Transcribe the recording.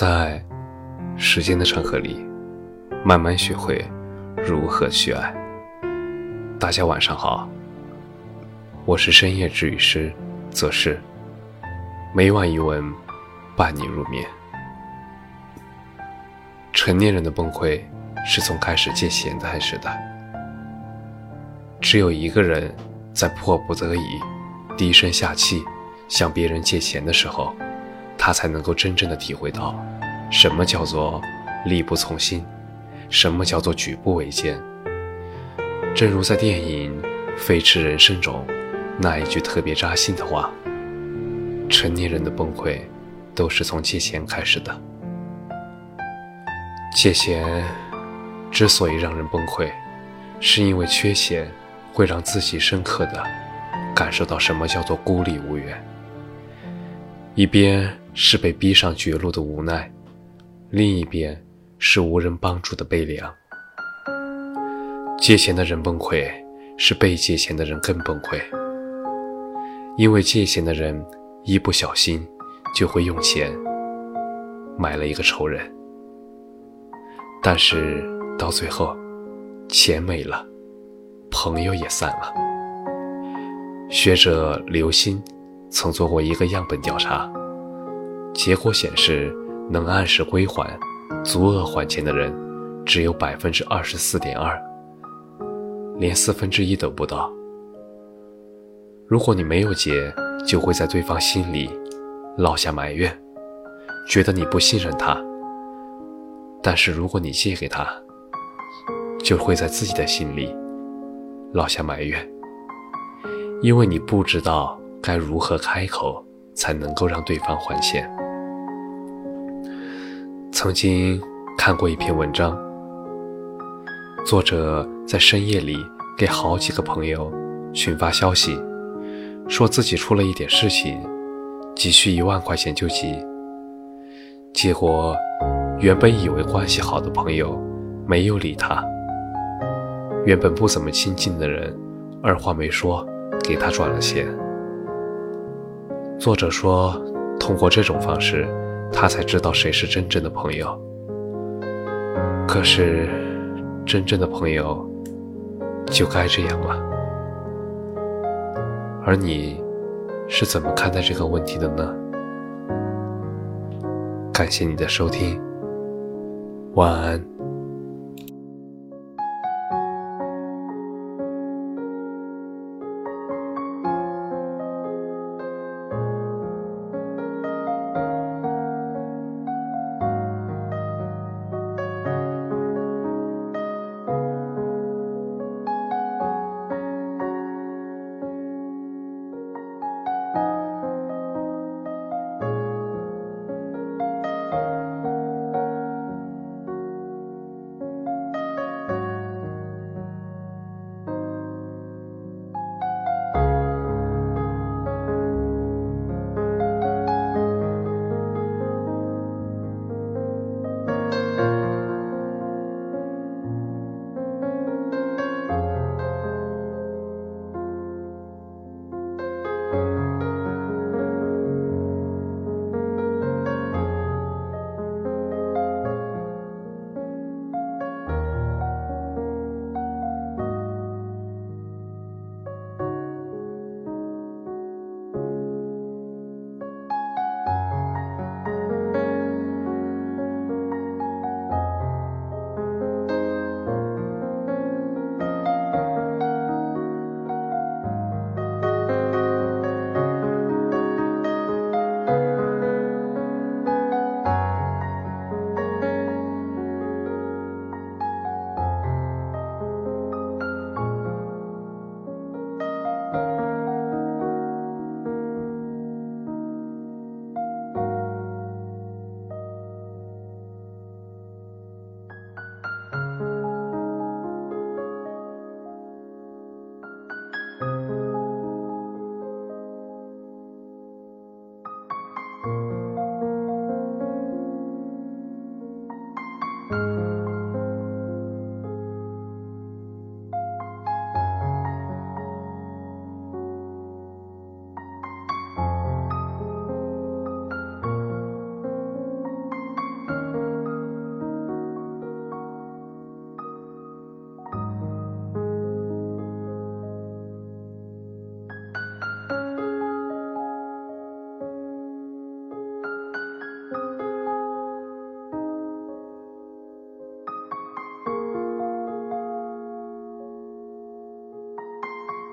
在时间的长河里，慢慢学会如何去爱。大家晚上好，我是深夜治愈师则是每晚一文伴你入眠。成年人的崩溃是从开始借钱开始的，只有一个人在迫不得已低声下气向别人借钱的时候。他才能够真正的体会到，什么叫做力不从心，什么叫做举步维艰。正如在电影《飞驰人生》中那一句特别扎心的话：“成年人的崩溃，都是从借钱开始的。借钱之所以让人崩溃，是因为缺钱会让自己深刻的感受到什么叫做孤立无援。一边。”是被逼上绝路的无奈，另一边是无人帮助的悲凉。借钱的人崩溃，是被借钱的人更崩溃，因为借钱的人一不小心就会用钱买了一个仇人。但是到最后，钱没了，朋友也散了。学者刘鑫曾做过一个样本调查。结果显示，能按时归还、足额还钱的人，只有百分之二十四点二，连四分之一都不到。如果你没有结，就会在对方心里落下埋怨，觉得你不信任他；但是如果你借给他，就会在自己的心里落下埋怨，因为你不知道该如何开口才能够让对方还钱。曾经看过一篇文章，作者在深夜里给好几个朋友群发消息，说自己出了一点事情，急需一万块钱救急。结果，原本以为关系好的朋友没有理他，原本不怎么亲近的人二话没说给他转了钱。作者说，通过这种方式。他才知道谁是真正的朋友。可是，真正的朋友就该这样吗？而你是怎么看待这个问题的呢？感谢你的收听，晚安。